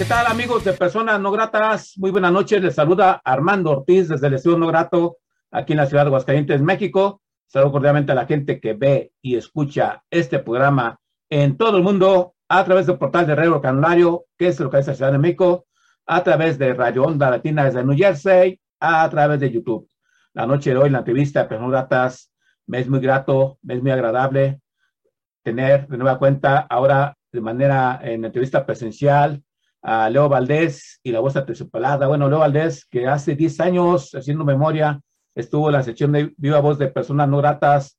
¿Qué tal amigos de Personas No Gratas? Muy buenas noches, les saluda Armando Ortiz desde el Estudio No Grato, aquí en la ciudad de Aguascalientes, México. Saludo cordialmente a la gente que ve y escucha este programa en todo el mundo a través del portal de Radio Canulario, que es lo que es la Ciudad de México, a través de Radio Onda Latina desde New Jersey, a través de YouTube. La noche de hoy, la entrevista de Personas Gratas, me es muy grato, me es muy agradable tener de nueva cuenta ahora de manera en entrevista presencial a Leo Valdés y la voz aterciopelada. Bueno, Leo Valdés, que hace 10 años, haciendo memoria, estuvo en la sección de Viva Voz de Personas No Gratas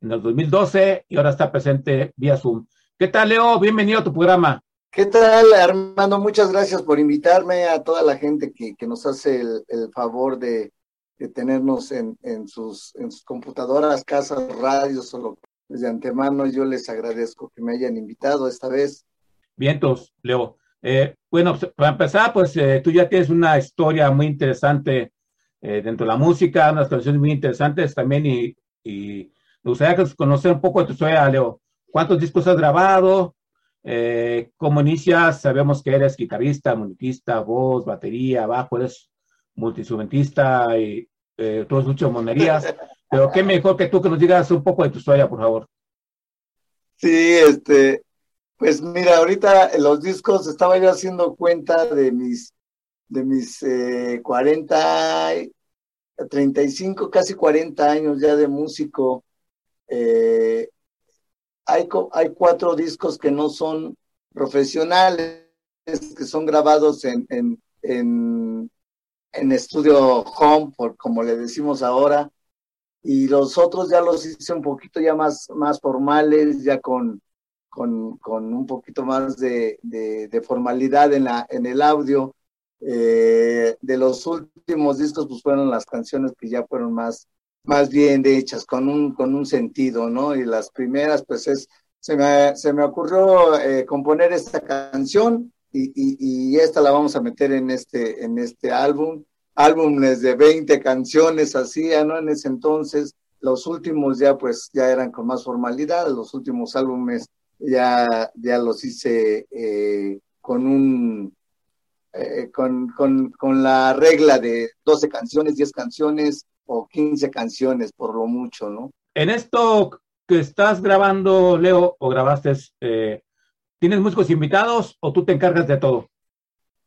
en el 2012 y ahora está presente vía Zoom. ¿Qué tal, Leo? Bienvenido a tu programa. ¿Qué tal, Armando? Muchas gracias por invitarme a toda la gente que, que nos hace el, el favor de, de tenernos en, en, sus, en sus computadoras, casas, radios o lo que desde antemano yo les agradezco que me hayan invitado esta vez. Vientos, Leo. Eh, bueno, para empezar, pues eh, tú ya tienes una historia muy interesante eh, dentro de la música, unas canciones muy interesantes también y, y me gustaría conocer un poco de tu historia, Leo. ¿Cuántos discos has grabado? Eh, ¿Cómo inicias? Sabemos que eres guitarrista, musiquista, voz, batería, bajo, eres multiinstrumentista y eh, todas muchas monerías. Pero qué mejor que tú que nos digas un poco de tu historia, por favor. Sí, este, pues mira, ahorita los discos estaba yo haciendo cuenta de mis, de mis eh, 40, 35, casi 40 años ya de músico. Eh, hay, hay cuatro discos que no son profesionales, que son grabados en, en, en, en estudio home, por, como le decimos ahora, y los otros ya los hice un poquito ya más, más formales, ya con, con, con un poquito más de, de, formalidad en, la, en el audio. Eh, de los últimos discos, pues fueron las canciones que ya fueron más, más bien hechas, con un, con un sentido, ¿no? Y las primeras, pues es, se me, se me ocurrió eh, componer esta canción y, y, y, esta la vamos a meter en este, en este álbum. Álbumes de 20 canciones hacía, ¿no? En ese entonces, los últimos ya pues ya eran con más formalidad, los últimos álbumes ya, ya los hice eh, con un, eh, con, con, con la regla de 12 canciones, 10 canciones o 15 canciones por lo mucho, ¿no? En esto que estás grabando, Leo, o grabaste, eh, ¿tienes músicos invitados o tú te encargas de todo?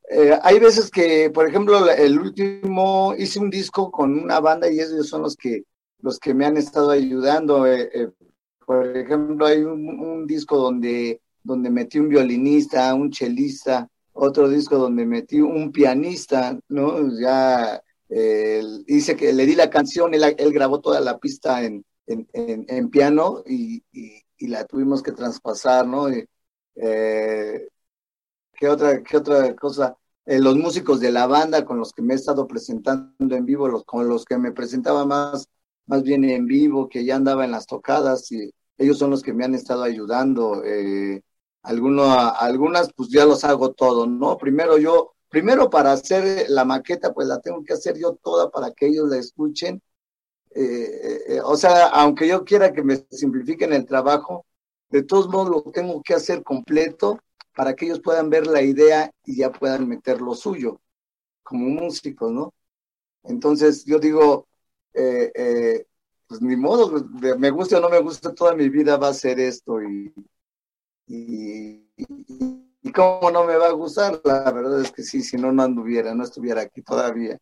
Eh, hay veces que, por ejemplo, el último hice un disco con una banda y ellos son los que los que me han estado ayudando. Eh, eh, por ejemplo, hay un, disco donde donde metí un violinista, un chelista, otro disco donde metí un pianista, ¿no? Ya eh, hice que le di la canción, él, él grabó toda la pista en, en, en, piano y, y, y, la tuvimos que traspasar, ¿no? Y, ¿Qué otra, qué otra cosa? Eh, los músicos de la banda con los que me he estado presentando en vivo, los, con los que me presentaba más, más bien en vivo, que ya andaba en las tocadas, y ellos son los que me han estado ayudando. Eh, alguno, algunas, pues ya los hago todo, ¿no? Primero yo, primero para hacer la maqueta, pues la tengo que hacer yo toda para que ellos la escuchen. Eh, eh, o sea, aunque yo quiera que me simplifiquen el trabajo, de todos modos lo tengo que hacer completo para que ellos puedan ver la idea y ya puedan meter lo suyo como músicos, ¿no? Entonces yo digo, eh, eh, pues ni modo, me guste o no me guste, toda mi vida va a ser esto y, y, y, cómo no me va a gustar, la verdad es que sí, si no, no anduviera, no estuviera aquí todavía.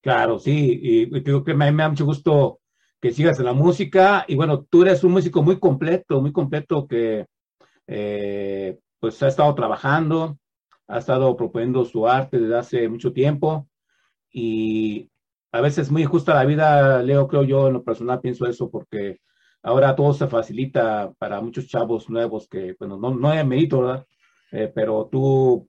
Claro, sí, y creo que me, me da mucho gusto que sigas en la música y bueno, tú eres un músico muy completo, muy completo que eh, pues ha estado trabajando, ha estado proponiendo su arte desde hace mucho tiempo y a veces muy justa la vida, Leo, creo yo, en lo personal pienso eso porque ahora todo se facilita para muchos chavos nuevos que, bueno, no, no hay mérito, ¿verdad? Eh, pero tú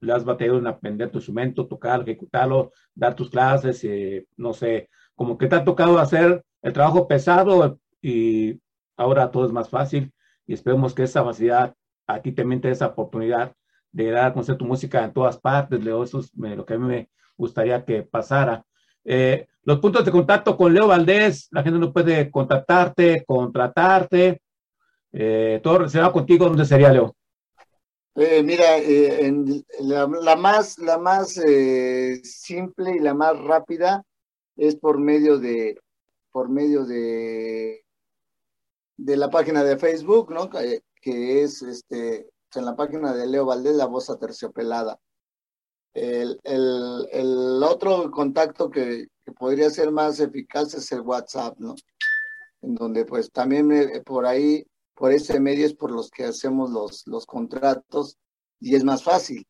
le has batallado en aprender tu instrumento, tocar, ejecutarlo, dar tus clases, eh, no sé, como que te ha tocado hacer el trabajo pesado y ahora todo es más fácil y esperemos que esa facilidad a ti también te dé esa oportunidad de dar a conocer tu música en todas partes, Leo, eso es lo que a mí me gustaría que pasara. Eh, los puntos de contacto con Leo Valdés, la gente no puede contactarte, contratarte, eh, todo relacionado contigo, ¿dónde sería Leo? Eh, mira, en la, más, la más simple y la más rápida es por medio de, por medio de, de la página de Facebook, ¿no? Que, que es este, en la página de Leo Valdés, la voz aterciopelada. El, el, otro contacto que, que, podría ser más eficaz es el WhatsApp, ¿no? En donde pues también eh, por ahí, por ese medio es por los que hacemos los, los contratos y es más fácil,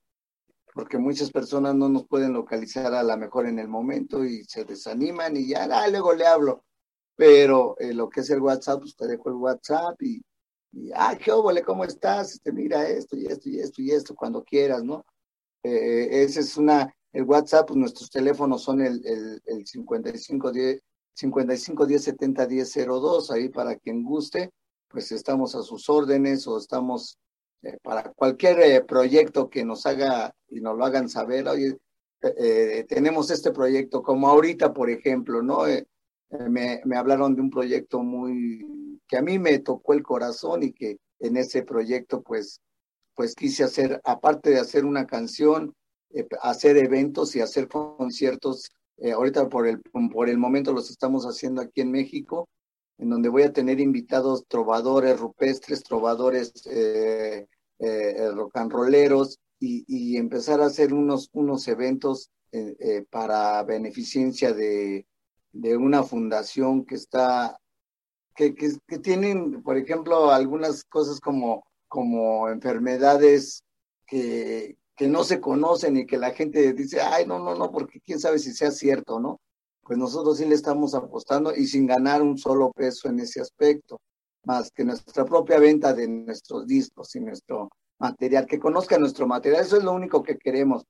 porque muchas personas no nos pueden localizar a la mejor en el momento y se desaniman y ya, ah, luego le hablo. Pero eh, lo que es el WhatsApp, pues te dejo el WhatsApp y, y ah, qué óvole, ¿cómo estás? Este, mira esto y esto y esto y esto, cuando quieras, ¿no? Eh, ese es una, el WhatsApp, pues nuestros teléfonos son el, el, el 55 10, 55 10 70 10 02, ahí para quien guste, pues estamos a sus órdenes o estamos eh, para cualquier eh, proyecto que nos haga y nos lo hagan saber, oye, tenemos este proyecto, como ahorita, por ejemplo, ¿no? Me, me hablaron de un proyecto muy, que a mí me tocó el corazón y que en ese proyecto, pues, pues quise hacer, aparte de hacer una canción, eh, hacer eventos y hacer conciertos. Eh, ahorita por el, por el momento los estamos haciendo aquí en México, en donde voy a tener invitados trovadores rupestres, trovadores eh, rock and rolleros y, empezar a hacer unos, unos eventos para beneficencia de, de una fundación que está, que, que tienen, por ejemplo, algunas cosas como como enfermedades que, que no se conocen y que la gente dice, ay, no, no, no, porque quién sabe si sea cierto, ¿no? Pues nosotros sí le estamos apostando y sin ganar un solo peso en ese aspecto, más que nuestra propia venta de nuestros discos y nuestro material, que conozca nuestro material, eso es lo único que queremos.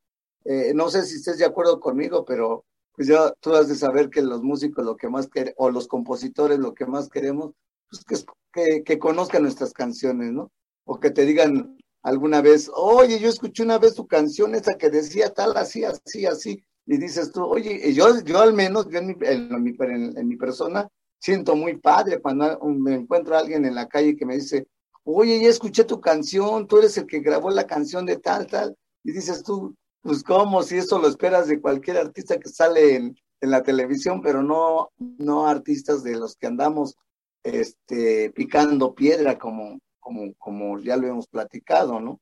Eh, no sé si estés de acuerdo conmigo, pero pues ya tú has de saber que los músicos lo que más queremos, o los compositores lo que más queremos, pues que, que, que conozcan nuestras canciones, ¿no? O que te digan alguna vez, oye, yo escuché una vez tu canción esa que decía tal, así, así, así, y dices tú, oye, yo, yo al menos, yo en mi, en, mi, persona, siento muy padre cuando me encuentro a alguien en la calle que me dice, oye, ya escuché tu canción, tú eres el que grabó la canción de tal, tal, y dices tú, pues cómo, si eso lo esperas de cualquier artista que sale en, en la televisión, pero no, no artistas de los que andamos este, picando piedra como, como, como ya lo hemos platicado, ¿no?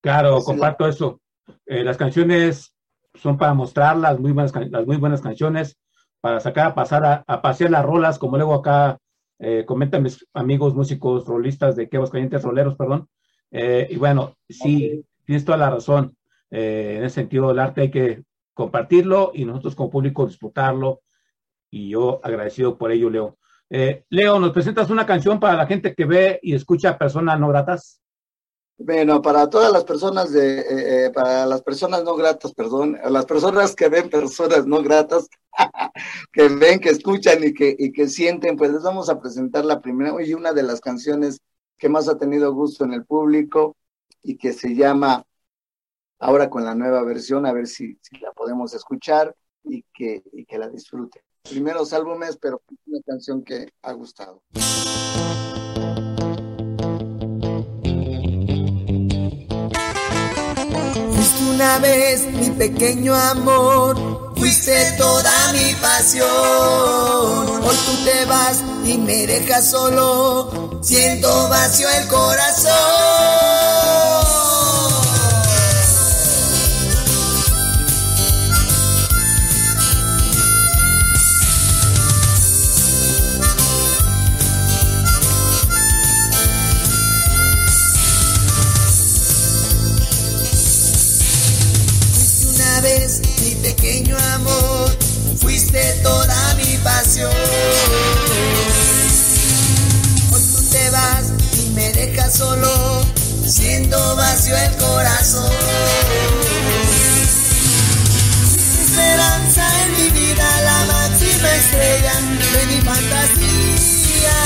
Claro, comparto eso. Eh, las canciones son para mostrar las muy buenas, las muy buenas canciones, para sacar a pasar a, a pasear las rolas, como luego acá eh, comentan mis amigos músicos rolistas de Quebos Calientes Roleros, perdón. Eh, y bueno, sí, okay. tienes toda la razón. Eh, en ese sentido, el arte hay que compartirlo y nosotros como público disfrutarlo. Y yo agradecido por ello, Leo. Eh, Leo, ¿nos presentas una canción para la gente que ve y escucha personas no gratas? Bueno, para todas las personas de, eh, eh, para las personas no gratas, perdón, las personas que ven personas no gratas, que ven, que escuchan y que, y que sienten, pues les vamos a presentar la primera y una de las canciones que más ha tenido gusto en el público y que se llama ahora con la nueva versión, a ver si, si la podemos escuchar y que, y que la disfruten primeros álbumes, pero una canción que ha gustado. Fuiste una vez mi pequeño amor, fuiste toda mi pasión. Hoy tú te vas y me dejas solo, siento vacío el corazón. pequeño amor, fuiste toda mi pasión. Hoy tú te vas y me dejas solo, siendo vacío el corazón. Esperanza en mi vida, la máxima estrella de mi fantasía.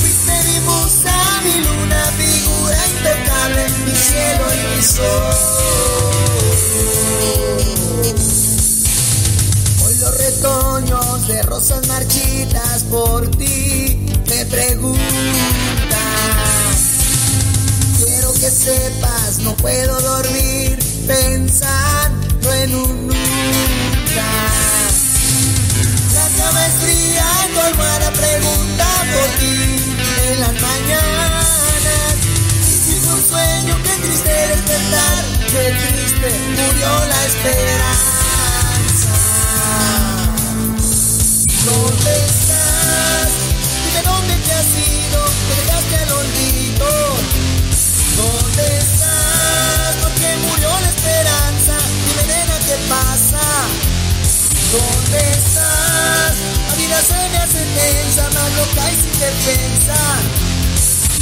Fuiste mi musa, mi luna, figura impecable, mi cielo y mi sol. Rosas marchitas por ti me preguntan. Quiero que sepas, no puedo dormir pensando en un nunca. La cama es fría, tu pregunta por ti en las mañanas. Fue un sueño, qué triste despertar, qué triste murió la esperanza. ¿Dónde estás? Dime dónde te has ido, te dejaste al olvido. ¿Dónde estás? Porque murió la esperanza. Dime nena, ¿qué pasa? ¿Dónde estás? La vida se me hace tensa, más loca y sin defensa.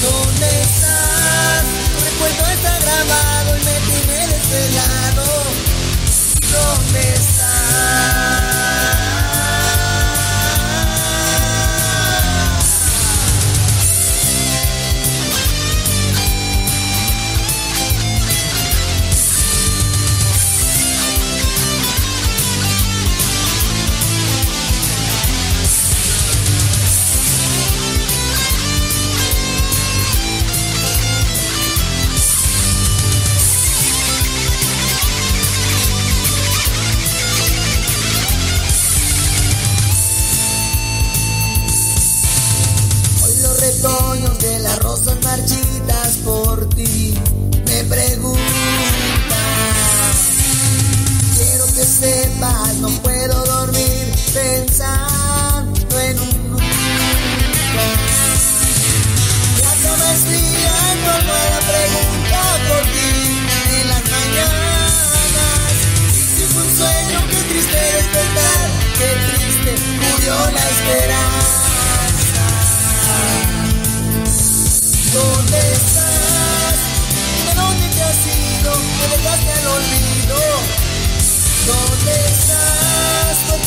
¿Dónde estás? Tu recuerdo está grabado y me tiene desvelado. ¿Dónde estás?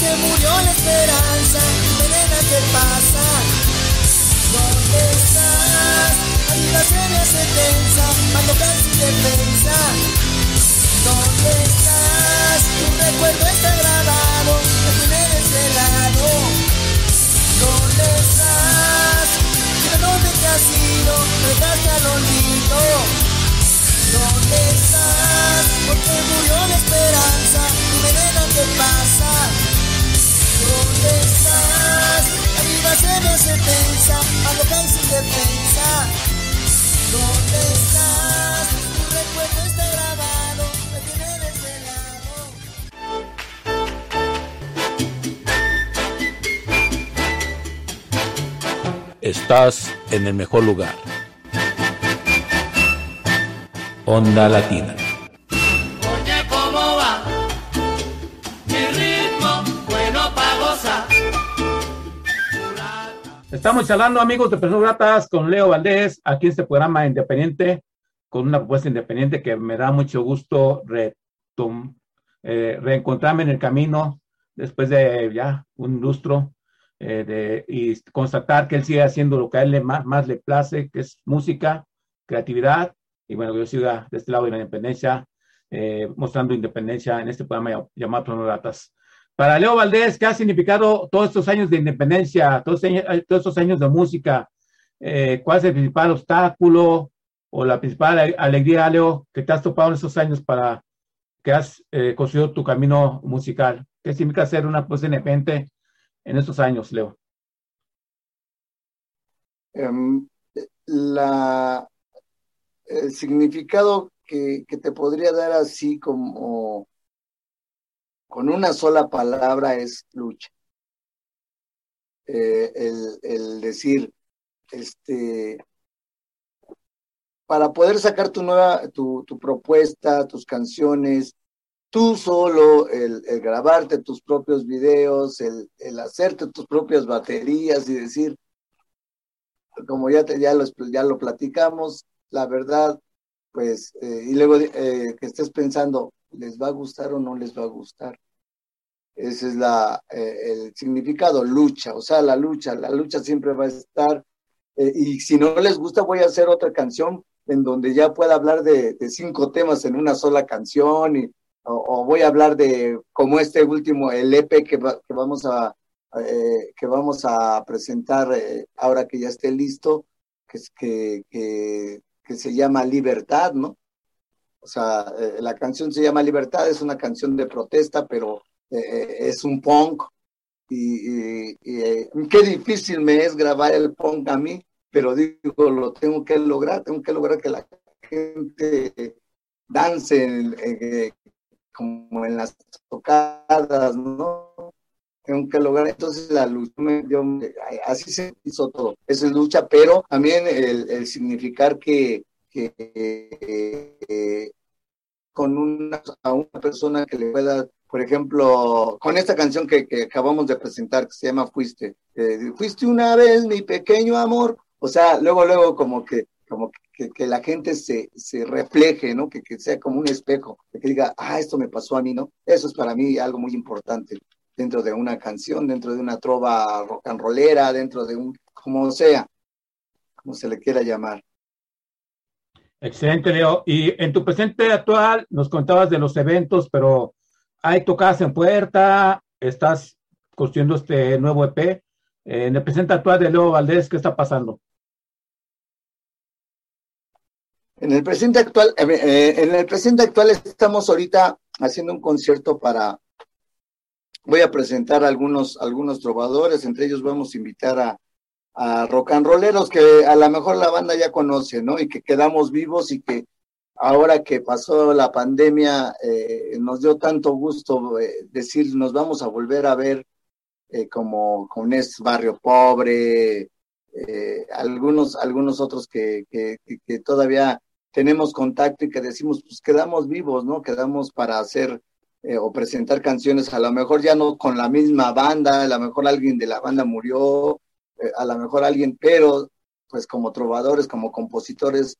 Porque murió la esperanza, dime nena, ¿qué pasa? ¿Dónde estás? La vida se me hace tensa, casi defensa. ¿Dónde estás? Tu recuerdo está grabado, me tiene desvelado. ¿Dónde estás? Dime dónde te has ido, me al olvido. ¿Dónde estás? Porque murió la esperanza, dime nena qué pasa. ¿Dónde estás? Vida se me hace tensa, a lo que sin defensa. ¿Dónde estás? Tu recuerdo está grabado, me tiene desvelado. Estás en el mejor lugar. Onda Latina. Estamos charlando, amigos de Personas Gratas, con Leo Valdés, aquí en este programa independiente, con una propuesta independiente que me da mucho gusto eh, reencontrarme en el camino después de ya un lustro eh, de, y constatar que él sigue haciendo lo que a él le más, más le place, que es música, creatividad, y bueno, que yo siga de este lado de la independencia, eh, mostrando independencia en este programa llamado Personas Gratas. Para Leo Valdés, ¿qué ha significado todos estos años de independencia, todos, estos- años de música? Eh, ¿Cuál es el principal obstáculo o la principal ale- alegría, Leo, que te has topado en estos años para que has eh, construido tu camino musical? ¿Qué significa ser una pues independiente en estos años, Leo? Em, el significado que te podría dar así como con una sola palabra es lucha. Eh, el, decir, este, para poder sacar tu nueva, tu, tu propuesta, tus canciones, tú solo, el, grabarte tus propios videos, el, el hacerte tus propias baterías y decir, como ya, te, ya, lo, ya lo platicamos, la verdad, pues, eh, y luego eh, que estés pensando, ¿les va a gustar o no les va a gustar? Ese es la, eh, el significado, lucha, o sea, la lucha, la lucha siempre va a estar. Eh, y si no les gusta, voy a hacer otra canción en donde ya pueda hablar de, cinco temas en una sola canción, y, o, voy a hablar de como este último, el EP que, va, que vamos a eh, que vamos a presentar ahora que ya esté listo, que, que, que, que se llama Libertad, ¿no? O sea, eh, la canción se llama Libertad, es una canción de protesta, pero eh, es un punk y, y, y eh, qué difícil me es grabar el punk a mí, pero digo, lo tengo que lograr, tengo que lograr que la gente dance eh, como en las tocadas, ¿no? Tengo que lograr, entonces la lucha, yo, así se hizo todo, eso es lucha, pero también el, el significar que, que eh, con una, a una persona que le pueda por ejemplo, con esta canción que, que, acabamos de presentar, que se llama Fuiste, eh, fuiste una vez mi pequeño amor, o sea, luego, luego como que, como que, que la gente se, se refleje, ¿no? Que, que, sea como un espejo, que diga, ah, esto me pasó a mí, ¿no? Eso es para mí algo muy importante dentro de una canción, dentro de una trova rock and rollera, dentro de un, como sea, como se le quiera llamar. Excelente, Leo. Y en tu presente actual nos contabas de los eventos, pero hay tocadas en puerta, estás construyendo este nuevo EP. En el presente actual de Leo Valdés, ¿qué está pasando? En el presente actual, eh, en el presente actual estamos ahorita haciendo un concierto para, voy a presentar algunos, algunos trovadores, entre ellos vamos a invitar a, a rock and rolleros que a lo mejor la banda ya conoce, ¿no? Y que quedamos vivos y que ahora que pasó la pandemia, eh, nos dio tanto gusto eh, decir, nos vamos a volver a ver eh, como con este barrio pobre, algunos, algunos otros que, que, que, todavía tenemos contacto y que decimos, pues quedamos vivos, ¿no? Quedamos para hacer o presentar canciones, a lo mejor ya no con la misma banda, a lo mejor alguien de la banda murió, a lo mejor alguien, pero pues como trovadores, como compositores,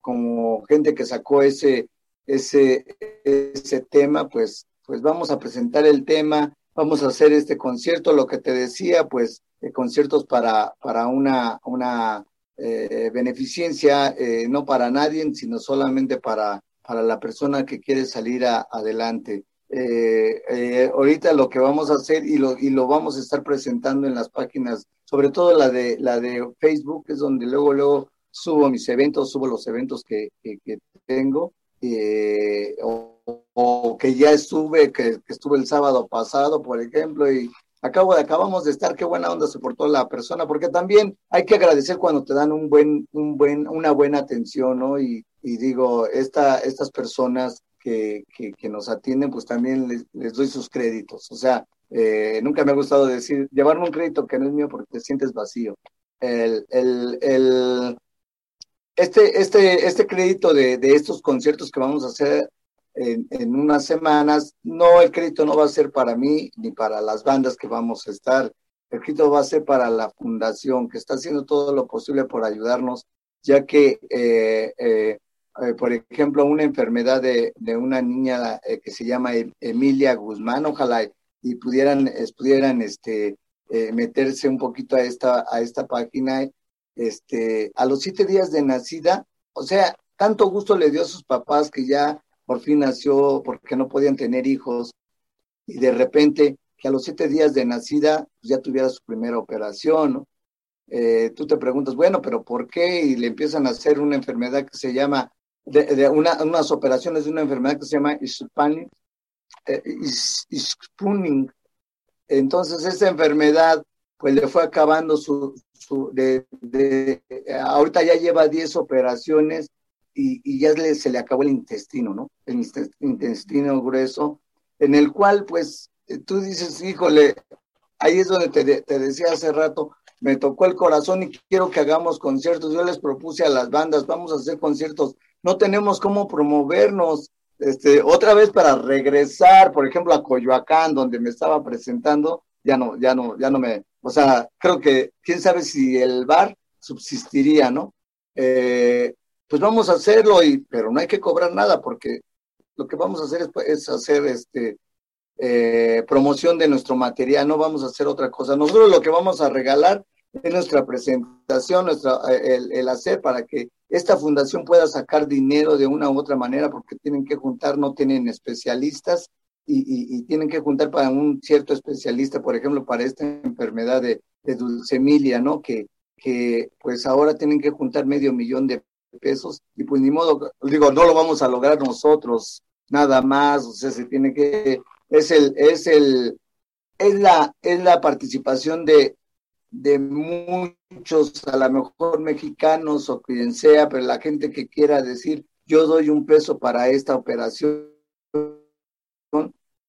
como gente que sacó ese, ese, ese tema, pues, pues vamos a presentar el tema, vamos a hacer este concierto, lo que te decía, pues eh, conciertos para, para una, una eh, beneficencia, eh, no para nadie, sino solamente para, para la persona que quiere salir adelante. Eh, eh, ahorita lo que vamos a hacer y lo, y lo vamos a estar presentando en las páginas, sobre todo la de, la de Facebook, es donde luego, luego subo mis eventos, subo los eventos que, que, tengo, eh, o, que ya estuve, que, estuve el sábado pasado, por ejemplo, y acabo acabamos de estar, qué buena onda se portó la persona, porque también hay que agradecer cuando te dan un buen, un buen, una buena atención, ¿no? Y, y digo, esta, estas personas que, que, que, nos atienden, pues también les, les doy sus créditos. O sea, eh, nunca me ha gustado decir, llevarme un crédito que no es mío porque te sientes vacío. El, el, este, este, este crédito de, de, estos conciertos que vamos a hacer en, unas semanas, no, el crédito no va a ser para mí ni para las bandas que vamos a estar. El crédito va a ser para la fundación que está haciendo todo lo posible por ayudarnos, ya que, eh, eh, por ejemplo, una enfermedad de, de una niña que se llama Emilia Guzmán, ojalá y pudieran, pudieran este, eh, meterse un poquito a esta, a esta página este, a los siete días de nacida, o sea, tanto gusto le dio a sus papás que ya por fin nació porque no podían tener hijos y de repente que a los siete días de nacida pues ya tuviera su primera operación. Eh, tú te preguntas, bueno, pero ¿por qué? Y le empiezan a hacer una enfermedad que se llama, de, de una, unas operaciones de una enfermedad que se llama eh, Spooning. Entonces, esa enfermedad, pues le fue acabando su, ahorita ya lleva 10 operaciones y, ya se le acabó el intestino, ¿no? El intestino grueso, en el cual, pues, tú dices, híjole, ahí es donde te, te decía hace rato, me tocó el corazón y quiero que hagamos conciertos. Yo les propuse a las bandas, vamos a hacer conciertos. No tenemos cómo promovernos. Este, otra vez para regresar, por ejemplo, a Coyoacán, donde me estaba presentando, ya no, ya no, ya no me, o sea, creo que quién sabe si el bar subsistiría, ¿no? Eh, pues vamos a hacerlo, y, pero no hay que cobrar nada porque lo que vamos a hacer es, hacer este, eh, promoción de nuestro material, no vamos a hacer otra cosa. Nosotros lo que vamos a regalar es nuestra presentación, nuestra, eh, el, el, hacer para que esta fundación pueda sacar dinero de una u otra manera, porque tienen que juntar, no tienen especialistas y, y, tienen que juntar para un cierto especialista, por ejemplo, para esta enfermedad de, de dulcemilia, ¿no? Que, que pues ahora tienen que juntar medio millón de pesos y pues ni modo, digo, no lo vamos a lograr nosotros nada más, o sea, se tiene que, es el, es el, es la, es la participación de, de muchos, a lo mejor mexicanos o quien sea, pero la gente que quiera decir, yo doy un peso para esta operación,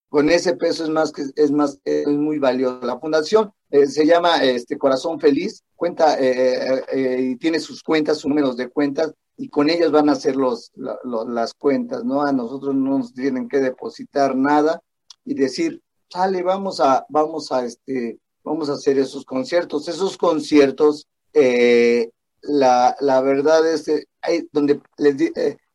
con ese peso es más que es más es muy valioso. La fundación eh, se llama este Corazón Feliz, cuenta eh, eh, y tiene sus cuentas, sus números de cuentas y con ellas van a hacer los, la, lo, las cuentas, ¿no? A nosotros no nos tienen que depositar nada y decir, sale, vamos a vamos a este vamos a hacer esos conciertos, esos conciertos la, la verdad es que hay donde les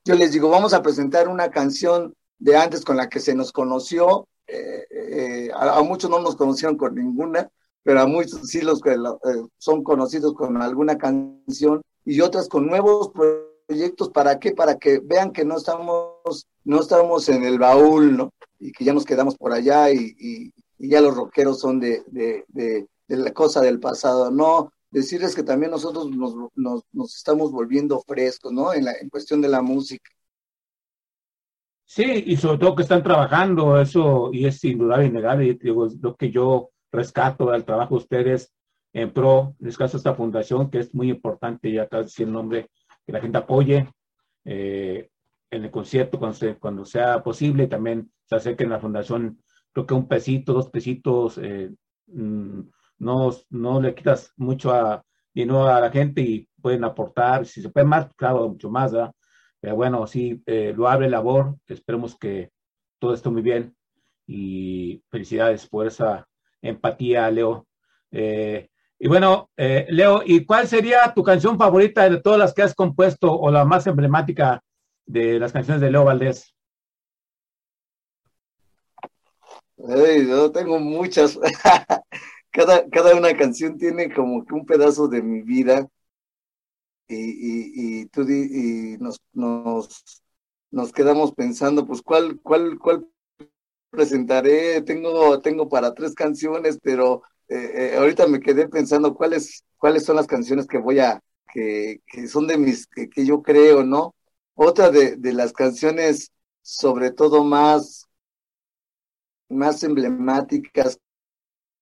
yo les digo, vamos a presentar una canción de antes con la que se nos conoció. Eh, eh, a, muchos no nos conocieron con ninguna, pero a muchos sí los que eh, son conocidos con alguna canción y otras con nuevos proyectos. ¿Para qué? Para que vean que no estamos, no estamos en el baúl, ¿no? Y que ya nos quedamos por allá y, y ya los rockeros son de, de, de, de, la cosa del pasado. No, decirles que también nosotros nos, nos, nos estamos volviendo frescos, ¿no? En, la, en cuestión de la música. Sí, y sobre todo que están trabajando eso, y es indudable, innegable, digo, es lo que yo rescato del trabajo de ustedes en pro, en este caso esta fundación, que es muy importante, ya casi el nombre, que la gente apoye eh, en el concierto cuando, cuando sea posible, y también se acerquen a la fundación, creo que un pesito, dos pesitos, eh, no, no le quitas mucho a, dinero a la gente y pueden aportar, si se puede más, claro, mucho más, ¿verdad? Pero bueno, sí, eh, lo abre labor. Esperemos que todo esté muy bien y felicidades por esa empatía, Leo. Eh, y bueno, Leo, ¿y cuál sería tu canción favorita de todas las que has compuesto o la más emblemática de las canciones de Leo Valdés? Hey, yo tengo muchas. cada, cada una canción tiene como que un pedazo de mi vida y, y, y, tú y nos, nos, nos quedamos pensando, pues, ¿cuál, cuál, cuál presentaré? Tengo, tengo para tres canciones, pero eh, eh, ahorita me quedé pensando cuáles, cuáles son las canciones que voy a, que, que son de mis, que, que yo creo, ¿no? Otra de, de las canciones, sobre todo más, más emblemáticas,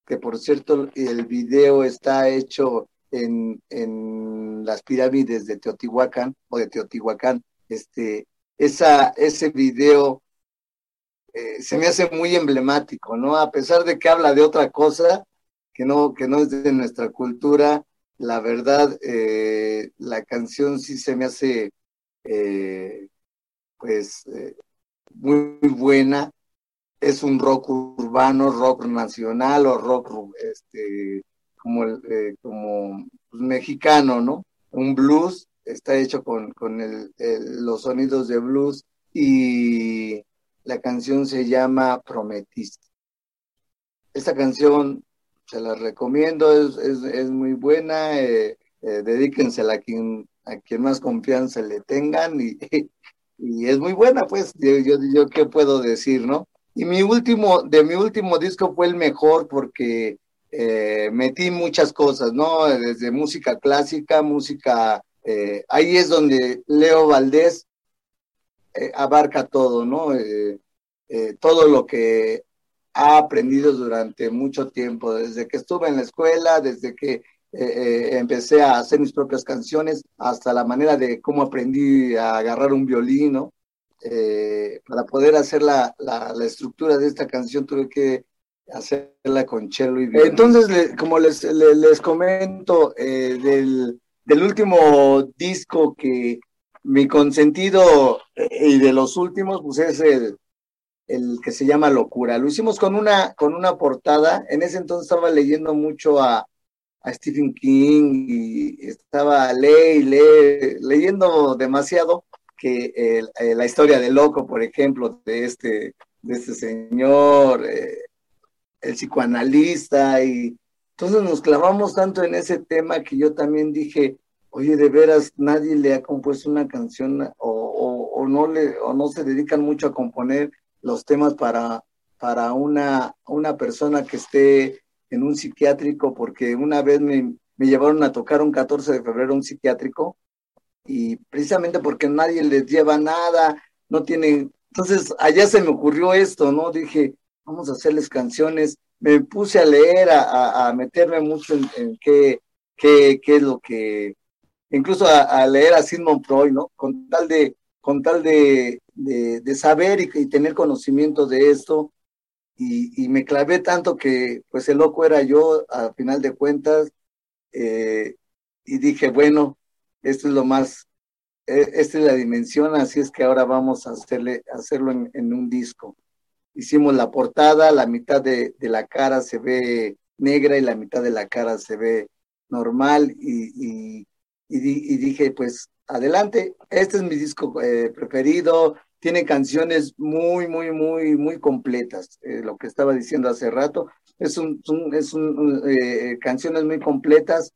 que por cierto el video está hecho en, en las pirámides de Teotihuacán o de Teotihuacán, este, esa, ese video eh, se me hace muy emblemático, ¿no? A pesar de que habla de otra cosa, que no, que no es de nuestra cultura, la verdad, eh, la canción sí se me hace, eh, pues, muy buena. Es un rock urbano, rock nacional o rock, este, como, el, eh, como pues, mexicano, ¿no? Un blues, está hecho con, con el, los sonidos de blues y la canción se llama Prometiste. Esta canción se la recomiendo, es, es, es muy buena, eh, eh, dedíquensela a quien, a quien más confianza le tengan y, y es muy buena, pues, yo, yo, yo qué puedo decir, ¿no? Y mi último, de mi último disco fue el mejor porque eh, metí muchas cosas, ¿no? Desde música clásica, música, eh, ahí es donde Leo Valdés eh, abarca todo, ¿no? Todo lo que ha aprendido durante mucho tiempo, desde que estuve en la escuela, desde que empecé a hacer mis propias canciones, hasta la manera de cómo aprendí a agarrar un violín, ¿no? Para poder hacer la, la, estructura de esta canción tuve que hacerla con Chelo y. Entonces, le, como les, les, comento, eh, del, del, último disco que mi consentido eh, y de los últimos, pues es el, el que se llama Locura. Lo hicimos con una, con una portada. En ese entonces estaba leyendo mucho a, a Stephen King y estaba ley, ley, leyendo demasiado que eh, la historia de loco, por ejemplo, de este, de este señor, eh, el psicoanalista, y entonces nos clavamos tanto en ese tema que yo también dije, oye, de veras, nadie le ha compuesto una canción o, no, le, o no se dedican mucho a componer los temas para, para una, una persona que esté en un psiquiátrico, porque una vez me, me llevaron a tocar un 14 de febrero un psiquiátrico y precisamente porque nadie les lleva nada, no tienen, entonces allá se me ocurrió esto, ¿no? Dije, vamos a hacerles canciones, me puse a leer, a, meterme mucho en, qué, qué, qué, es lo que, incluso a, leer a Sigmund Freud, ¿no? Con tal de, con tal de, de, saber y, tener conocimiento de esto, y, y, me clavé tanto que pues el loco era yo, al final de cuentas, eh, y dije, bueno, esto es lo más, e, esta es la dimensión, así es que ahora vamos a hacerle, hacerlo en, un disco. Hicimos la portada, la mitad de, la cara se ve negra y la mitad de la cara se ve normal y, y, dije, pues adelante, este es mi disco eh, preferido, tiene canciones muy, muy, muy, muy completas, eh, lo que estaba diciendo hace rato, es un, es un, eh, canciones muy completas,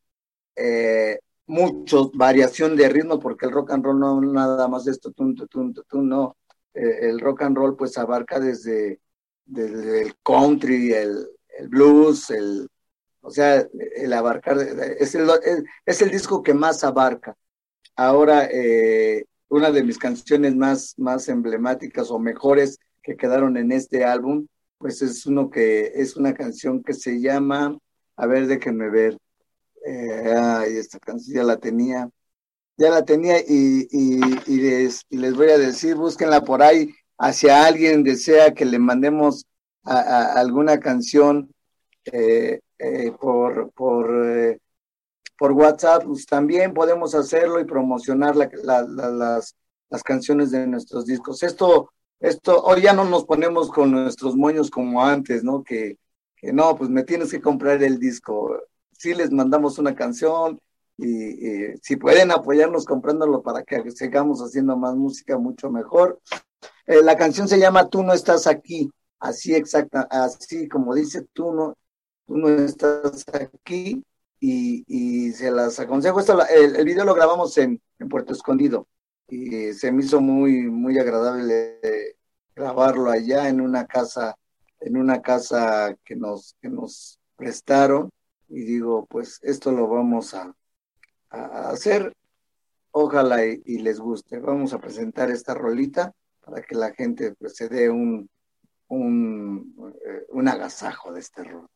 mucho variación de ritmo, porque el rock and roll no nada más esto, tum, tum, no. Eh, el rock and roll pues abarca desde, el country, el, el, blues, el, o sea, el abarcar, es el, es el disco que más abarca. Ahora, eh, una de mis canciones más, más emblemáticas o mejores que quedaron en este álbum, pues es uno que es una canción que se llama, a ver, déjenme ver, eh, ay, esta canción ya la tenía, ya la tenía y, y, les, les, voy a decir, búsquenla por ahí, hacia alguien desea que le mandemos alguna canción eh, eh, por, por, por WhatsApp, pues también podemos hacerlo y promocionar las, las canciones de nuestros discos. Esto, esto, hoy ya no nos ponemos con nuestros moños como antes, ¿no? Que, que no, pues me tienes que comprar el disco sí les mandamos una canción y, si pueden apoyarnos comprándolo para que sigamos haciendo más música mucho mejor. Eh, la canción se llama Tú no estás aquí, así exacta, así como dice tú no, tú no estás aquí y, se las aconsejo. Esto, el, video lo grabamos en, en, Puerto Escondido y se me hizo muy, muy agradable grabarlo allá en una casa, en una casa que nos, que nos prestaron y digo, pues esto lo vamos a, hacer, ojalá y, les guste. Vamos a presentar esta rolita para que la gente pues, se dé un, un, eh, un agasajo de este rol.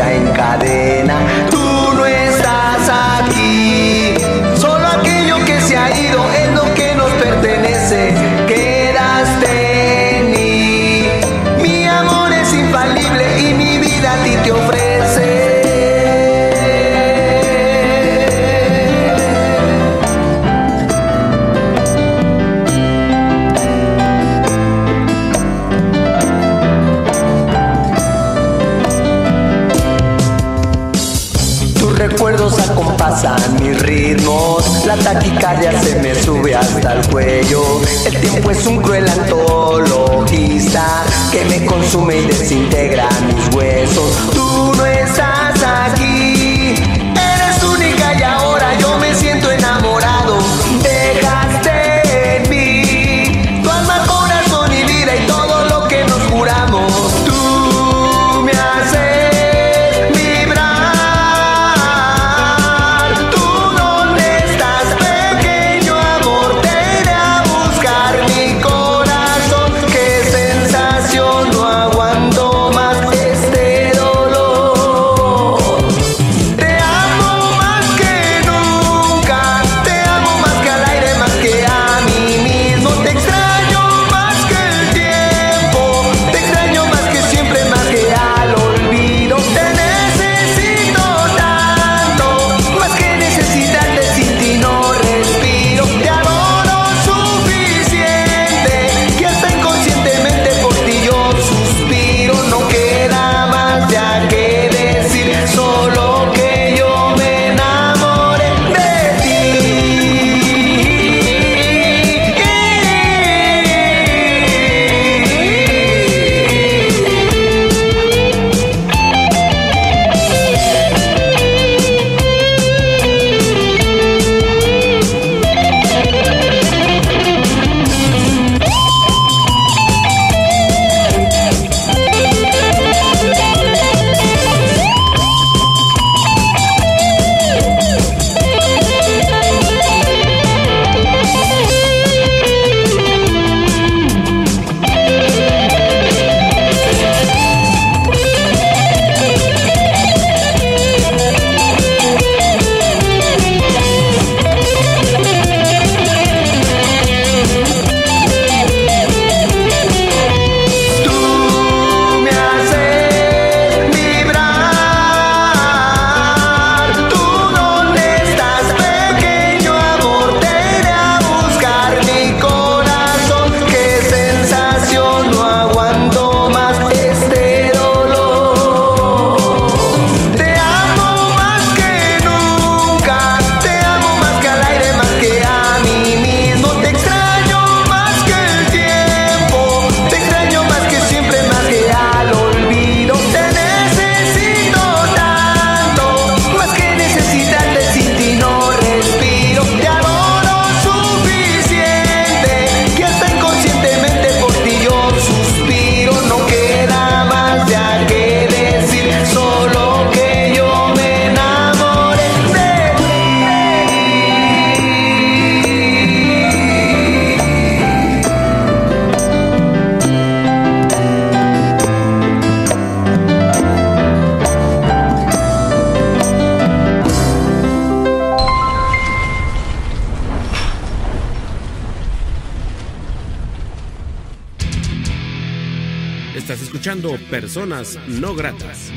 Castiga en cadena. Taquicardia se me sube hasta el cuello. El tiempo es un cruel antologista que me consume y desintegra mis huesos. Tú no estás aquí, Personas No Gratas.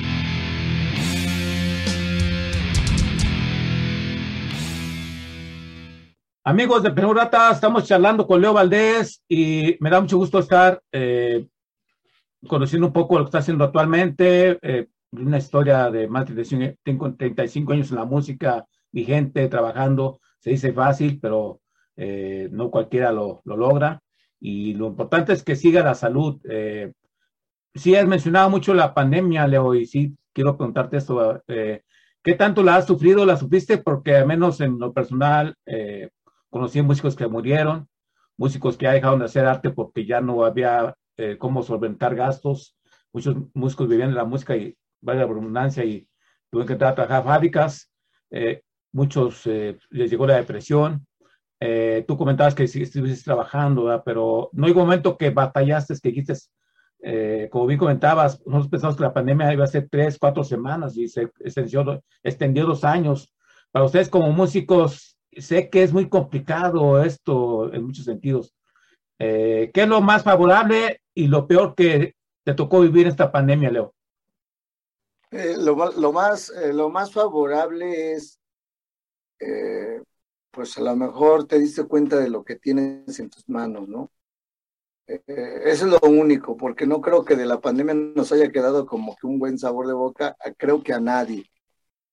Amigos de Perú estamos charlando con Leo Valdés y me da mucho gusto estar eh, conociendo un poco lo que está haciendo actualmente. Eh, una historia de más de 35 años en la música, vigente, trabajando. Se dice fácil, pero eh, no cualquiera lo, lo, logra. Y lo importante es que siga la salud. Eh, sí, has mencionado mucho la pandemia, Leo, y sí quiero preguntarte esto. Eh, ¿Qué tanto la has sufrido? ¿La sufriste? Porque al menos en lo personal eh, conocí músicos que murieron, músicos que ya dejaron de hacer arte porque ya no había eh, cómo solventar gastos. Muchos músicos vivían de la música y vaya redundancia y tuvieron que entrar a trabajar fábricas. Eh, muchos les llegó la depresión. Tú comentabas que si estuviste trabajando, ¿verdad? pero no hay momento que batallaste, que dijiste, eh, como bien comentabas, nosotros pensamos que la pandemia iba a ser tres, cuatro semanas y se extendió, extendió dos años. Para ustedes como músicos, sé que es muy complicado esto en muchos sentidos. Eh, ¿Qué es lo más favorable y lo peor que te tocó vivir esta pandemia, Leo? Eh, lo, más, eh, lo más favorable es, pues a lo mejor te diste cuenta de lo que tienes en tus manos, ¿no? Eso es lo único, porque no creo que de la pandemia nos haya quedado como que un buen sabor de boca, creo que a nadie.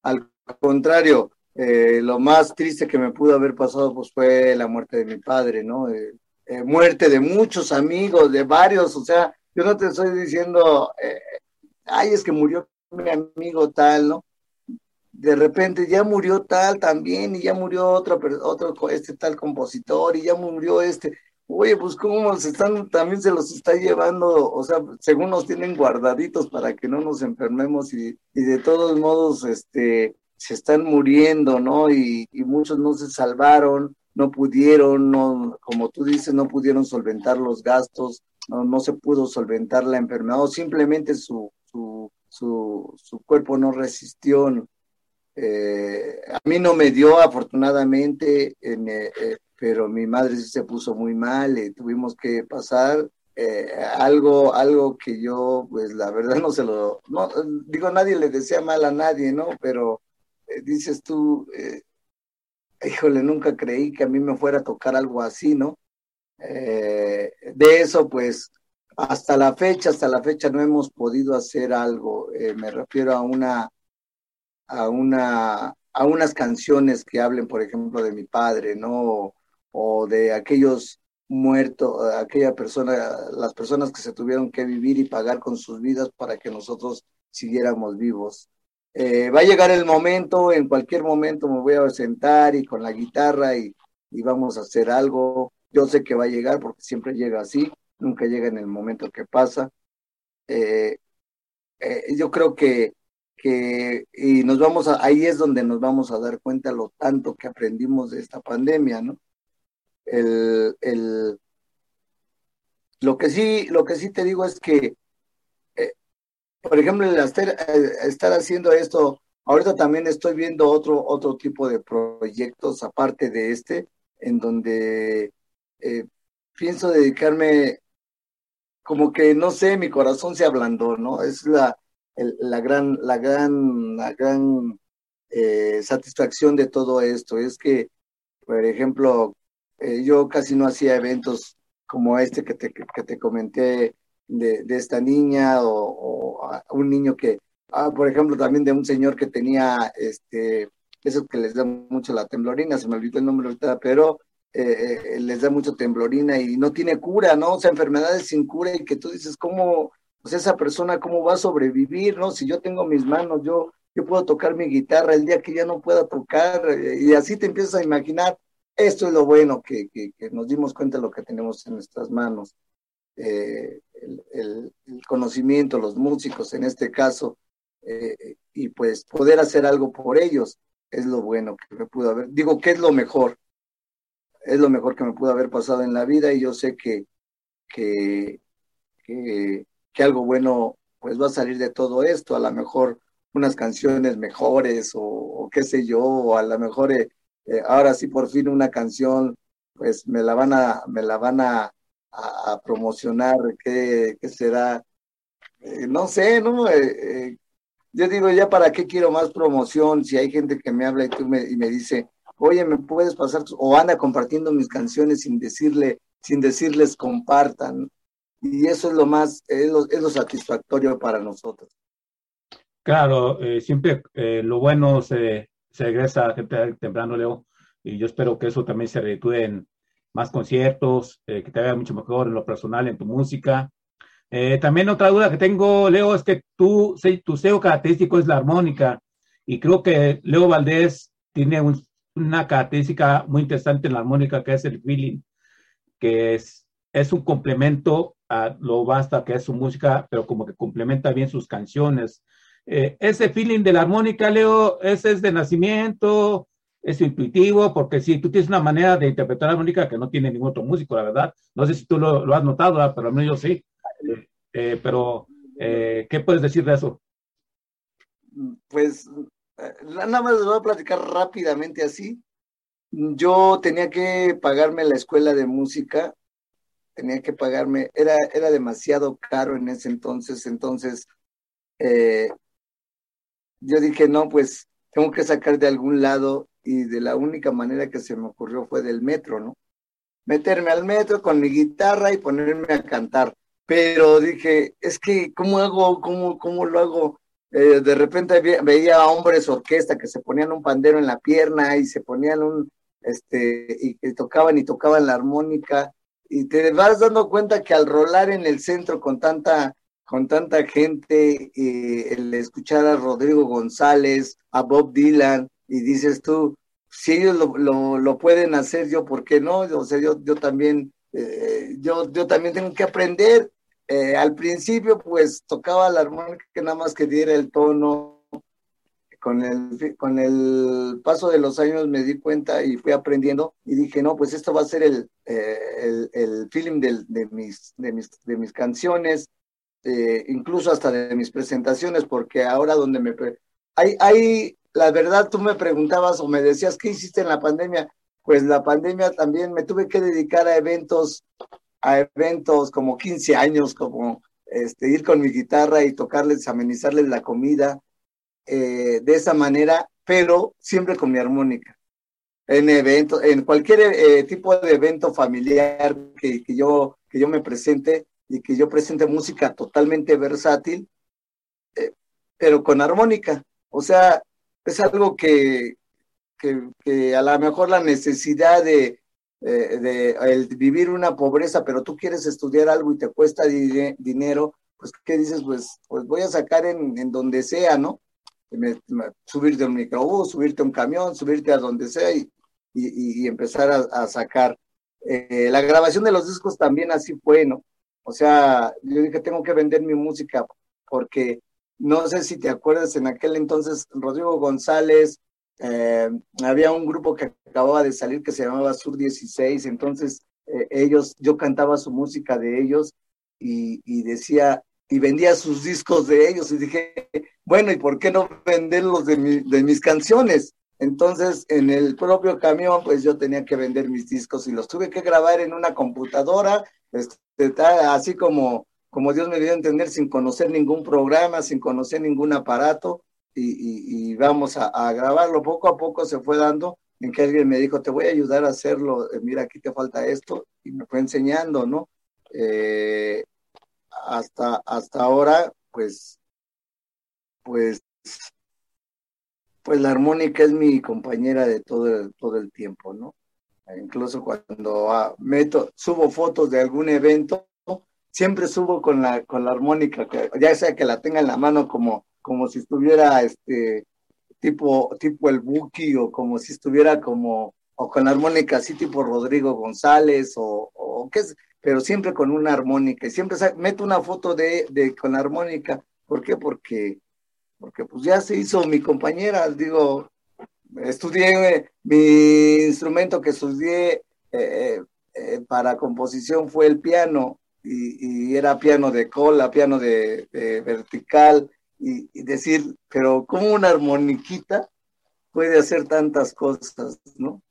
Al contrario, eh, lo más triste que me pudo haber pasado pues fue la muerte de mi padre, ¿no? Eh, eh, muerte de muchos amigos, de varios, o sea, yo no te estoy diciendo, eh, ay, es que murió mi amigo tal, ¿no? De repente ya murió tal también y ya murió otro, otro este tal compositor y ya murió este. Oye, pues cómo se están, también se los está llevando, o sea, según nos tienen guardaditos para que no nos enfermemos y, y de todos modos, este, se están muriendo, ¿no? Y, y, muchos no se salvaron, no pudieron, no, como tú dices, no pudieron solventar los gastos, no, no se pudo solventar la enfermedad, o simplemente su, su, su, su cuerpo no resistió. Eh, a mí no me dio, afortunadamente, en, eh, eh, pero mi madre sí se puso muy mal y tuvimos que pasar eh, algo, algo que yo, pues la verdad no se lo, no, digo, nadie le desea mal a nadie, ¿no? Pero dices tú, eh, híjole, nunca creí que a mí me fuera a tocar algo así, ¿no? Eh, de eso, pues, hasta la fecha, hasta la fecha no hemos podido hacer algo. Eh, me refiero a una, a una, a unas canciones que hablen, por ejemplo, de mi padre, ¿no? O de aquellos muertos, aquella persona, las personas que se tuvieron que vivir y pagar con sus vidas para que nosotros siguiéramos vivos. Eh, va a llegar el momento, en cualquier momento me voy a sentar y con la guitarra y, y, vamos a hacer algo. Yo sé que va a llegar porque siempre llega así, nunca llega en el momento que pasa. Eh, eh, yo creo que, que y nos vamos a, ahí es donde nos vamos a dar cuenta lo tanto que aprendimos de esta pandemia, ¿no? El, el, lo que sí, lo que sí te digo es que por ejemplo, el eh, estar haciendo esto, ahorita también estoy viendo otro, otro tipo de proyectos aparte de este, en donde eh, pienso dedicarme, como que, no sé, mi corazón se ablandó, ¿no? Es la, la gran, la gran, la gran eh, satisfacción de todo esto, es que, por ejemplo, eh, yo casi no hacía eventos como este que te, que te comenté de, de esta niña o, o, un niño que, ah, por ejemplo, también de un señor que tenía, este, eso que les da mucho la temblorina, se me olvidó el nombre ahorita, pero eh, eh, les da mucho temblorina y no tiene cura, ¿no? O sea, enfermedades sin cura y que tú dices, ¿cómo, pues esa persona, cómo va a sobrevivir, ¿no? Si yo tengo mis manos, yo, yo puedo tocar mi guitarra el día que ya no pueda tocar eh, y así te empiezas a imaginar, esto es lo bueno, que, nos dimos cuenta de lo que tenemos en nuestras manos. Eh, el, conocimiento, los músicos en este caso, eh, y pues poder hacer algo por ellos es lo bueno que me pudo haber, digo que es lo mejor, es lo mejor que me pudo haber pasado en la vida y yo sé que, que, que, algo bueno pues va a salir de todo esto, a lo mejor unas canciones mejores o, o qué sé yo, o a lo mejor eh, eh, ahora sí por fin una canción pues me la van a, me la van a, promocionar qué, qué, será eh, no sé, ¿no? Eh, yo digo, ya para qué quiero más promoción si hay gente que me habla y, tú me, y me dice, oye, ¿me puedes pasar? O anda compartiendo mis canciones sin decirle, sin decirles compartan. Y eso es lo más, es lo, es lo satisfactorio para nosotros. Claro, siempre lo bueno se, se regresa gente temprano, Leo, y yo espero que eso también se reditúe en más conciertos, que te vaya mucho mejor en lo personal, en tu música, eh, también otra duda que tengo, Leo, es que tú, tu sello característico es la armónica y creo que Leo Valdés tiene una característica muy interesante en la armónica que es el feeling, que es, es un complemento a lo basta que es su música, pero como que complementa bien sus canciones. Eh, ese feeling de la armónica, Leo, ese es de nacimiento, es intuitivo, porque si tú tienes una manera de interpretar la armónica que no tiene ningún otro músico, la verdad. No sé si tú lo, has notado, pero a mí yo sí. Eh, pero, eh, ¿qué puedes decir de eso? Pues eh, nada más les voy a platicar rápidamente así. Yo tenía que pagarme la escuela de música, tenía que pagarme, era, era demasiado caro en ese entonces, entonces yo dije, no, pues tengo que sacar de algún lado y de la única manera que se me ocurrió fue del metro, ¿no? Meterme al metro con mi guitarra y ponerme a cantar pero dije, es que, ¿cómo hago? ¿Cómo, cómo lo hago? Eh, de repente veía hombres orquesta que se ponían un pandero en la pierna y se ponían un, este, y, tocaban y tocaban la armónica, y te vas dando cuenta que al rolar en el centro con tanta, con tanta gente, el escuchar a Rodrigo González, a Bob Dylan, y dices tú, si ellos lo, lo, pueden hacer, yo, ¿por qué no? O sea, yo, yo también, eh, yo, yo también tengo que aprender, eh, al principio, pues tocaba la armónica que nada más que diera el tono. Con el, con el paso de los años me di cuenta y fui aprendiendo y dije, no, pues esto va a ser el, eh, el, el feeling de, mis, de, mis, de mis canciones, eh, incluso hasta de mis presentaciones, porque ahora donde me... Hay, hay, la verdad, tú me preguntabas o me decías, ¿qué hiciste en la pandemia? Pues la pandemia también me tuve que dedicar a eventos a eventos como 15 años, como este, ir con mi guitarra y tocarles, amenizarles la comida eh, de esa manera, pero siempre con mi armónica. En eventos, en cualquier eh, tipo de evento familiar que, que, yo, que yo me presente y que yo presente música totalmente versátil, eh, pero con armónica. O sea, es algo que, que, que a lo mejor la necesidad de, eh, de vivir una pobreza, pero tú quieres estudiar algo y te cuesta dinero, pues ¿qué dices? Pues, pues voy a sacar en, en donde sea, ¿no? subirte un microbús, subirte a un camión, subirte a donde sea y, y, y empezar a, sacar. Eh, la grabación de los discos también así fue, ¿no? O sea, yo dije, tengo que vender mi música porque no sé si te acuerdas, en aquel entonces Rodrigo González, eh, había un grupo que acababa de salir que se llamaba Sur 16, entonces eh, ellos, yo cantaba su música de ellos y, decía, y vendía sus discos de ellos y dije, bueno, ¿y por qué no venderlos de, de mis canciones? Entonces, en el propio camión, pues yo tenía que vender mis discos y los tuve que grabar en una computadora, este, así como, como Dios me dio a entender, sin conocer ningún programa, sin conocer ningún aparato y, vamos a, grabarlo. Poco a poco se fue dando en que alguien me dijo, te voy a ayudar a hacerlo, eh, mira, aquí te falta esto, y me fue enseñando, ¿no? Eh, hasta, hasta ahora, pues, pues, pues la armónica es mi compañera de todo el, todo el tiempo, ¿no? Incluso cuando ah, meto, subo fotos de algún evento, siempre subo con la, con la armónica, ya sea que la tenga en la mano como como si estuviera este tipo, tipo el Buki o como si estuviera como, o con armónica así tipo Rodrigo González o, o qué es, pero siempre con una armónica. Siempre meto una foto de, de con armónica. ¿Por qué? Porque, porque pues ya se hizo mi compañera, digo, estudié, mi instrumento que estudié eh, eh, para composición fue el piano, y, y, era piano de cola, piano de, vertical, y, decir, pero ¿cómo una armoniquita puede hacer tantas cosas, no?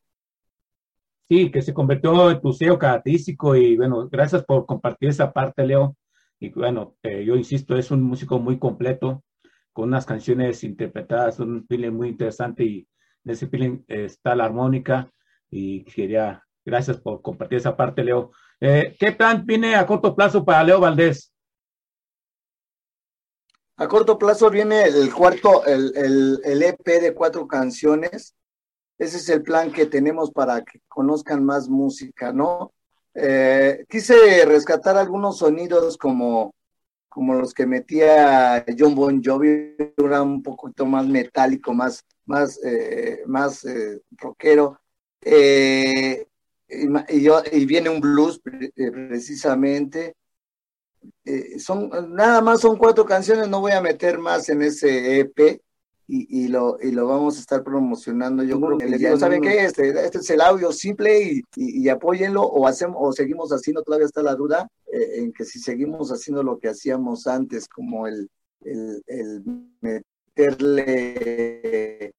Sí, que se convirtió en tu sello característico y bueno, gracias por compartir esa parte, Leo. Y bueno, eh, yo insisto, es un músico muy completo, unas canciones interpretadas, un feeling muy interesante y en ese feeling está la armónica y quería, gracias por compartir esa parte, Leo. Eh, ¿Qué plan viene a corto plazo para Leo Valdés? A corto plazo viene el cuarto, el, el, el EP de cuatro canciones. Ese es el plan que tenemos para que conozcan más música, ¿no? Eh, quise rescatar algunos sonidos como, como los que metía John Bon Jovi, era un poquito más metálico, más, más, eh, más eh, rockero. Eh, y, y viene un blues precisamente. Son nada más son cuatro canciones, no voy a meter más en ese EP y, y lo, y lo vamos a estar promocionando. Yo creo que les digo, ¿saben qué? Este, este es el audio simple y, y, y apóyenlo o hacemos o seguimos haciendo, todavía está la duda, eh, en que si seguimos haciendo lo que hacíamos antes, como el, el, el meterle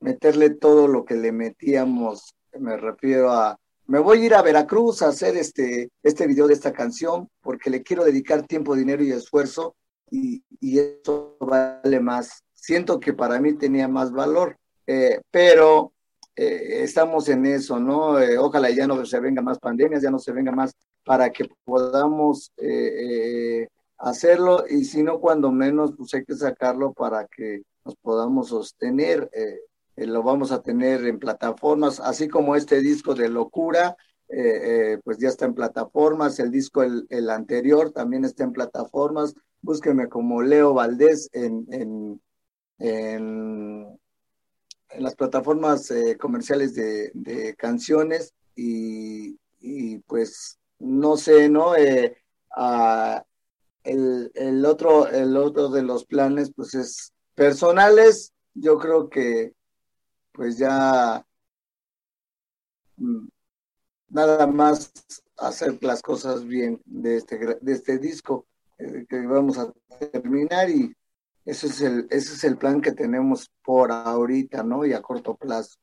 meterle todo lo que le metíamos me refiero a, me voy a ir a Veracruz a hacer este, este video de esta canción porque le quiero dedicar tiempo, dinero y esfuerzo y, y eso vale más. Siento que para mí tenía más valor, eh, pero eh, estamos en eso, ¿no? Eh, ojalá ya no se venga más pandemias, ya no se venga más para que podamos hacerlo y si no, cuando menos, pues hay que sacarlo para que nos podamos sostener. Lo vamos a tener en plataformas, así como este disco de Locura, pues ya está en plataformas, el disco el, anterior también está en plataformas, búsqueme como Leo Valdés en, en, las plataformas eh, comerciales de, canciones y, y, pues no sé, ¿no? Uh, el, el, otro, el otro de los planes pues es personales, yo creo que pues ya mm, nada más hacer las cosas bien de este, de este disco eh, que vamos a terminar y ese es el ese es el plan que tenemos por ahorita, ¿no? Y a corto plazo.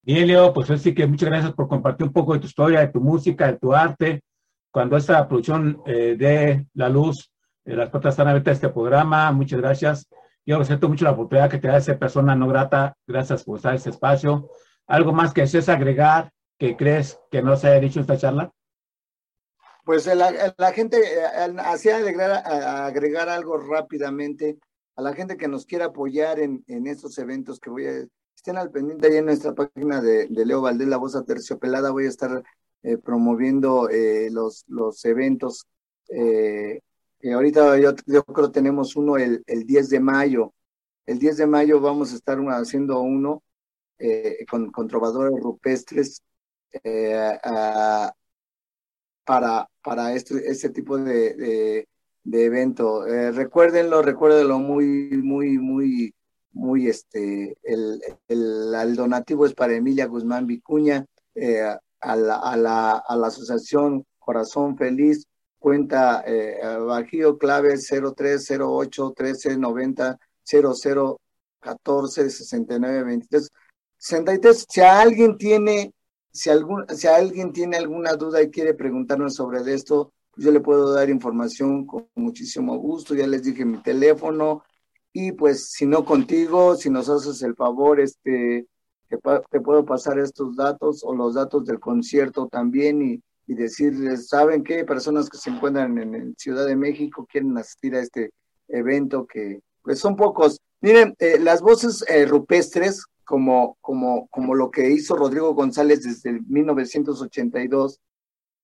Bien, Leo, pues así que muchas gracias por compartir un poco de tu historia, de tu música, de tu arte. Cuando esta producción eh, de la luz, eh, las puertas están abiertas a este programa, muchas gracias. Yo respeto mucho la oportunidad que te da esa persona no grata. Gracias por en este espacio. ¿Algo más que desees agregar que crees que no se haya dicho esta charla? Pues la, la gente, hacía agregar, agregar, algo rápidamente a la gente que nos quiera apoyar en, en estos eventos que voy a, estén al pendiente ahí en nuestra página de, de Leo Valdés, La Voz Terciopelada, voy a estar eh, promoviendo eh, los, los eventos eh, eh, ahorita yo, yo, creo tenemos uno el, el 10 de mayo. El 10 de mayo vamos a estar haciendo uno eh, con, trovadores rupestres eh, a, para, para este, este tipo de, de, de evento. Eh, recuérdenlo, recuérdenlo muy, muy, muy, muy, este, el, el, el donativo es para Emilia Guzmán Vicuña, eh, a, la, a, la, a la asociación Corazón Feliz, cuenta eh, Bajío clave 0308 1390 00 14 69 23 63 si alguien tiene si algún si alguien tiene alguna duda y quiere preguntarnos sobre esto yo le puedo dar información con muchísimo gusto ya les dije mi teléfono y pues si no contigo si nos haces el favor este te, te puedo pasar estos datos o los datos del concierto también y y decirles, ¿saben qué? Personas que se encuentran en, en, Ciudad de México quieren asistir a este evento que pues son pocos. Miren, eh, las voces eh, rupestres, como, como, como lo que hizo Rodrigo González desde 1982,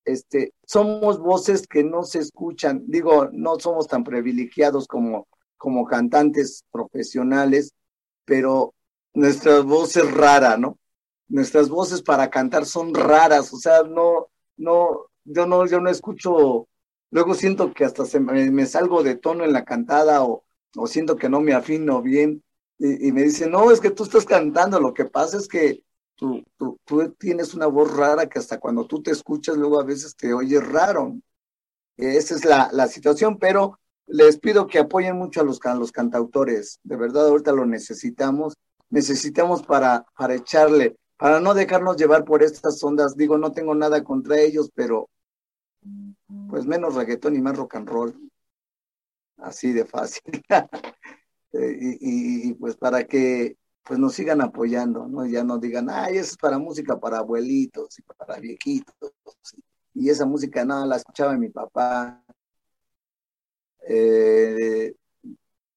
este, somos voces que no se escuchan, digo, no somos tan privilegiados como, como cantantes profesionales, pero nuestra voz es rara, ¿no? Nuestras voces para cantar son raras, o sea, no, no, yo no, yo no escucho, luego siento que hasta se me, me salgo de tono en la cantada o, o, siento que no me afino bien y, me dicen, no, es que tú estás cantando, lo que pasa es que tú, tú, tú tienes una voz rara que hasta cuando tú te escuchas luego a veces te oyes raro. Esa es la, la situación, pero les pido que apoyen mucho a los, a los cantautores, de verdad ahorita lo necesitamos, necesitamos para, para echarle para no dejarnos llevar por estas ondas. Digo, no tengo nada contra ellos, pero pues menos reggaetón y más rock and roll. Así de fácil. Y, pues para que pues nos sigan apoyando, ¿no? Ya no digan, ay, eso es para música para abuelitos y para viejitos. Y esa música, no, la escuchaba mi papá. Eh,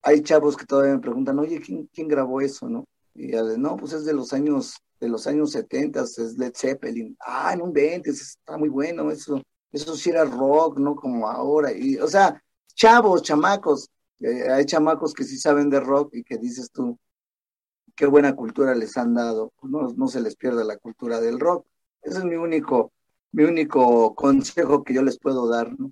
hay chavos que todavía me preguntan, oye, ¿quién, quién grabó eso, no? Y ya de, no, pues es de los años, de los años 70, es Led Zeppelin. Ah, en un 20, está muy bueno, eso, eso sí era rock, ¿no? Como ahora. Y, o sea, chavos, chamacos, hay chamacos que sí saben de rock y que dices tú, qué buena cultura les han dado, no, no se les pierde la cultura del rock. Ese es mi único, mi único consejo que yo les puedo dar, ¿no?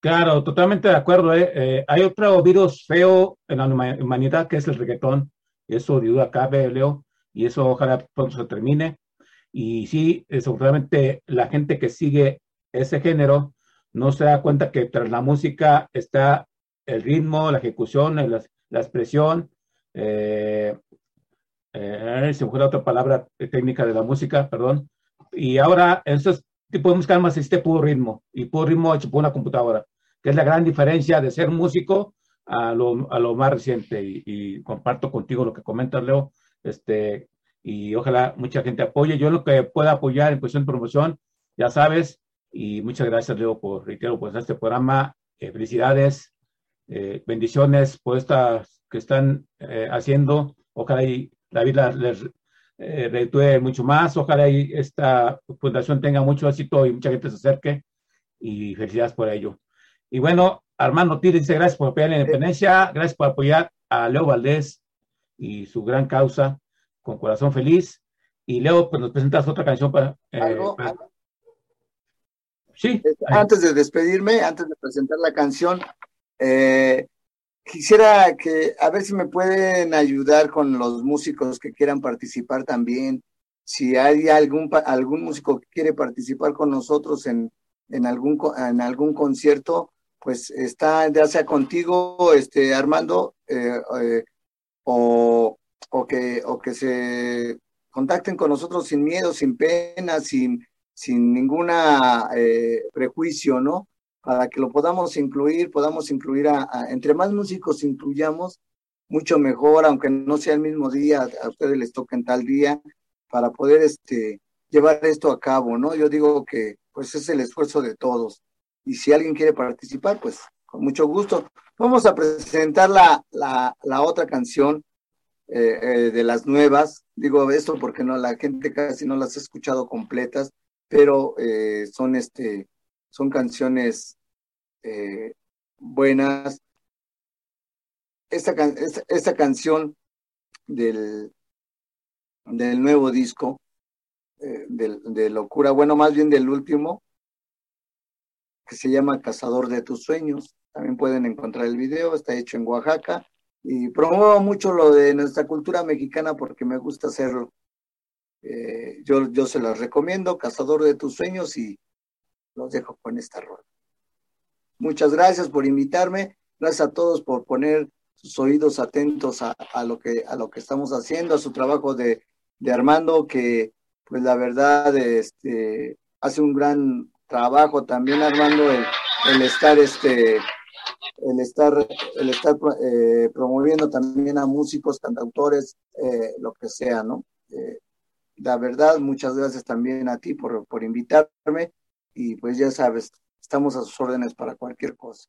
Claro, totalmente de acuerdo. ¿eh? Eh, hay otro virus feo en la humanidad que es el reggaetón. Eso de duda Leo, y eso ojalá pronto se termine. Y sí, desafortunadamente la gente que sigue ese género no se da cuenta que tras la música está el ritmo, la ejecución, la, la expresión. Eh, eh, se me fue otra palabra técnica de la música, perdón. Y ahora, en estos tipos de música más existe puro ritmo, y puro ritmo hecho por una computadora, que es la gran diferencia de ser músico a lo, a lo más reciente. Y, y, comparto contigo lo que comentas, Leo. Este, y ojalá mucha gente apoye. Yo lo que pueda apoyar en cuestión de promoción, ya sabes. Y muchas gracias, Leo, por, reitero, pues este programa. Eh, felicidades eh, bendiciones por estas que están eh, haciendo. Ojalá y la vida les eh, mucho más. Ojalá y esta fundación tenga mucho éxito y mucha gente se acerque. Y felicidades por ello. Y bueno, Armando Tires dice gracias por apoyar la independencia, gracias por apoyar a Leo Valdés y su gran causa con corazón feliz. Y Leo, pues nos presentas otra canción para... Eh, ¿Algo, para... Sí. Antes de despedirme, antes de presentar la canción, eh, quisiera que, a ver si me pueden ayudar con los músicos que quieran participar también. Si hay algún, algún músico que quiere participar con nosotros en, en, algún, en algún concierto, pues está ya sea contigo, este, Armando, eh, eh, o, o, que, o que se contacten con nosotros sin miedo, sin pena, sin, sin ninguna eh, prejuicio, ¿no? Para que lo podamos incluir, podamos incluir a, entre más músicos incluyamos, mucho mejor, aunque no sea el mismo día, a ustedes les toca en tal día, para poder este, llevar esto a cabo, ¿no? Yo digo que pues es el esfuerzo de todos. Y si alguien quiere participar, pues con mucho gusto. Vamos a presentar la, la, la otra canción eh, eh, de las nuevas. Digo esto porque no la gente casi no las ha escuchado completas, pero eh, son este son canciones eh, buenas. Esta, esta, canción del, del nuevo disco, eh, de, de, Locura, bueno, más bien del último, que se llama Cazador de tus sueños. También pueden encontrar el video, está hecho en Oaxaca. Y promuevo mucho lo de nuestra cultura mexicana porque me gusta hacerlo. Eh, yo, yo se las recomiendo, Cazador de tus sueños, y los dejo con esta rola. Muchas gracias por invitarme, gracias a todos por poner sus oídos atentos a, a lo, que, a lo que estamos haciendo, a su trabajo de, de Armando, que pues la verdad este, hace un gran trabajo también Armando el, el estar este el estar el estar eh, promoviendo también a músicos cantautores eh, lo que sea no eh, la verdad muchas gracias también a ti por, por invitarme y pues ya sabes, estamos a sus órdenes para cualquier cosa.